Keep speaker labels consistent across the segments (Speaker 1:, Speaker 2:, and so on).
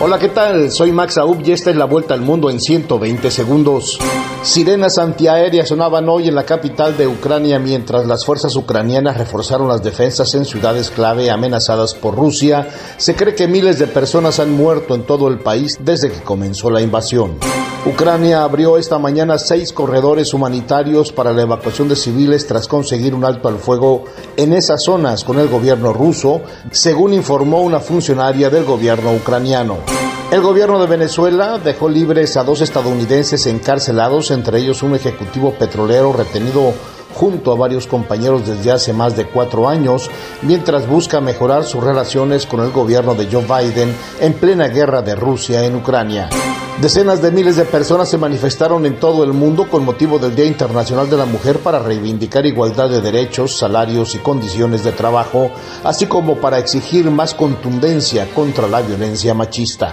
Speaker 1: Hola, ¿qué tal? Soy Max Aub y esta es la vuelta al mundo en 120 segundos. Sirenas antiaéreas sonaban hoy en la capital de Ucrania mientras las fuerzas ucranianas reforzaron las defensas en ciudades clave amenazadas por Rusia. Se cree que miles de personas han muerto en todo el país desde que comenzó la invasión. Ucrania abrió esta mañana seis corredores humanitarios para la evacuación de civiles tras conseguir un alto al fuego en esas zonas con el gobierno ruso, según informó una funcionaria del gobierno ucraniano. El gobierno de Venezuela dejó libres a dos estadounidenses encarcelados, entre ellos un ejecutivo petrolero retenido junto a varios compañeros desde hace más de cuatro años, mientras busca mejorar sus relaciones con el gobierno de Joe Biden en plena guerra de Rusia en Ucrania. Decenas de miles de personas se manifestaron en todo el mundo con motivo del Día Internacional de la Mujer para reivindicar igualdad de derechos, salarios y condiciones de trabajo, así como para exigir más contundencia contra la violencia machista.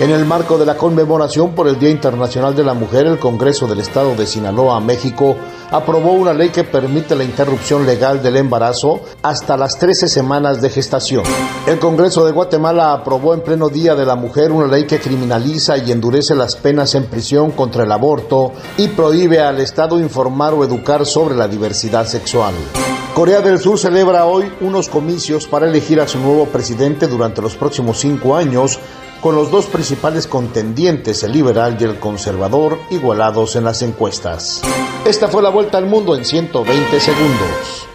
Speaker 1: En el marco de la conmemoración por el Día Internacional de la Mujer, el Congreso del Estado de Sinaloa, México, aprobó una ley que permite la interrupción legal del embarazo hasta las 13 semanas de gestación. El Congreso de Guatemala aprobó en pleno Día de la Mujer una ley que criminaliza y endurece las penas en prisión contra el aborto y prohíbe al Estado informar o educar sobre la diversidad sexual. Corea del Sur celebra hoy unos comicios para elegir a su nuevo presidente durante los próximos cinco años, con los dos principales contendientes, el liberal y el conservador, igualados en las encuestas. Esta fue la vuelta al mundo en 120 segundos.